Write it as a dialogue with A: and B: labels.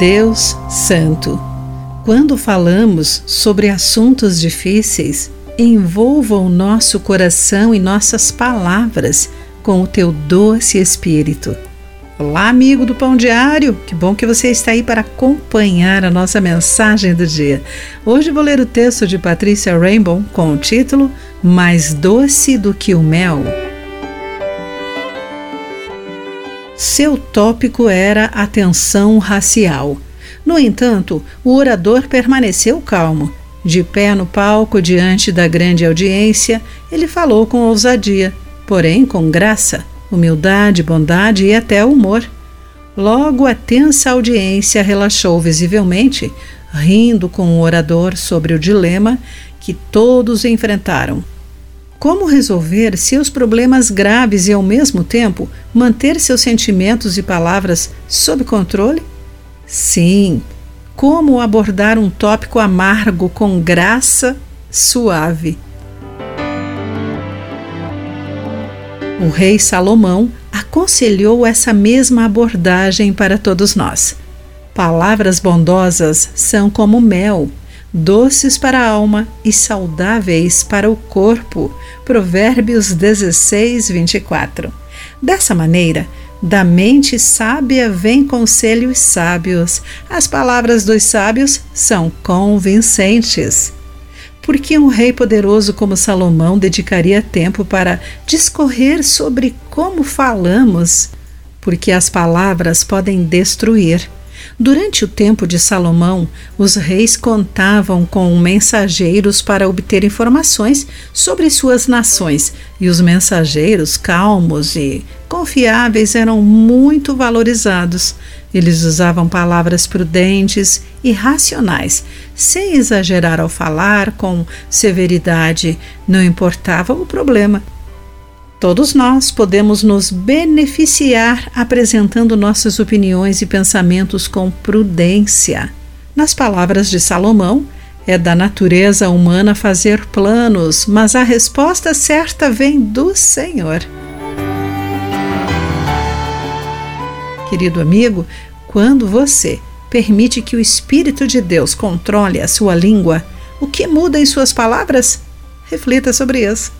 A: Deus Santo. Quando falamos sobre assuntos difíceis, envolva o nosso coração e nossas palavras com o teu doce espírito. Olá, amigo do Pão Diário! Que bom que você está aí para acompanhar a nossa mensagem do dia. Hoje vou ler o texto de Patrícia Rainbow com o título Mais Doce do que o Mel. Seu tópico era a tensão racial. No entanto, o orador permaneceu calmo. De pé no palco diante da grande audiência, ele falou com ousadia, porém com graça humildade, bondade e até humor. Logo a tensa audiência relaxou visivelmente, rindo com o orador sobre o dilema que todos enfrentaram. Como resolver seus problemas graves e, ao mesmo tempo, manter seus sentimentos e palavras sob controle? Sim, como abordar um tópico amargo com graça suave. O rei Salomão aconselhou essa mesma abordagem para todos nós. Palavras bondosas são como mel, doces para a alma e saudáveis para o corpo. Provérbios 16, 24. Dessa maneira, da mente sábia vem conselhos sábios. As palavras dos sábios são convincentes porque um rei poderoso como Salomão dedicaria tempo para discorrer sobre como falamos, porque as palavras podem destruir. Durante o tempo de Salomão, os reis contavam com mensageiros para obter informações sobre suas nações, e os mensageiros calmos e confiáveis eram muito valorizados. Eles usavam palavras prudentes e racionais, sem exagerar ao falar, com severidade, não importava o problema. Todos nós podemos nos beneficiar apresentando nossas opiniões e pensamentos com prudência. Nas palavras de Salomão, é da natureza humana fazer planos, mas a resposta certa vem do Senhor. Querido amigo, quando você permite que o Espírito de Deus controle a sua língua, o que muda em suas palavras? Reflita sobre isso.